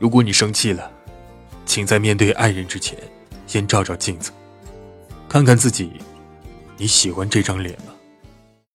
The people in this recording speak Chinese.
如果你生气了请在面对爱人之前先照照镜子看看自己你喜欢这张脸吗？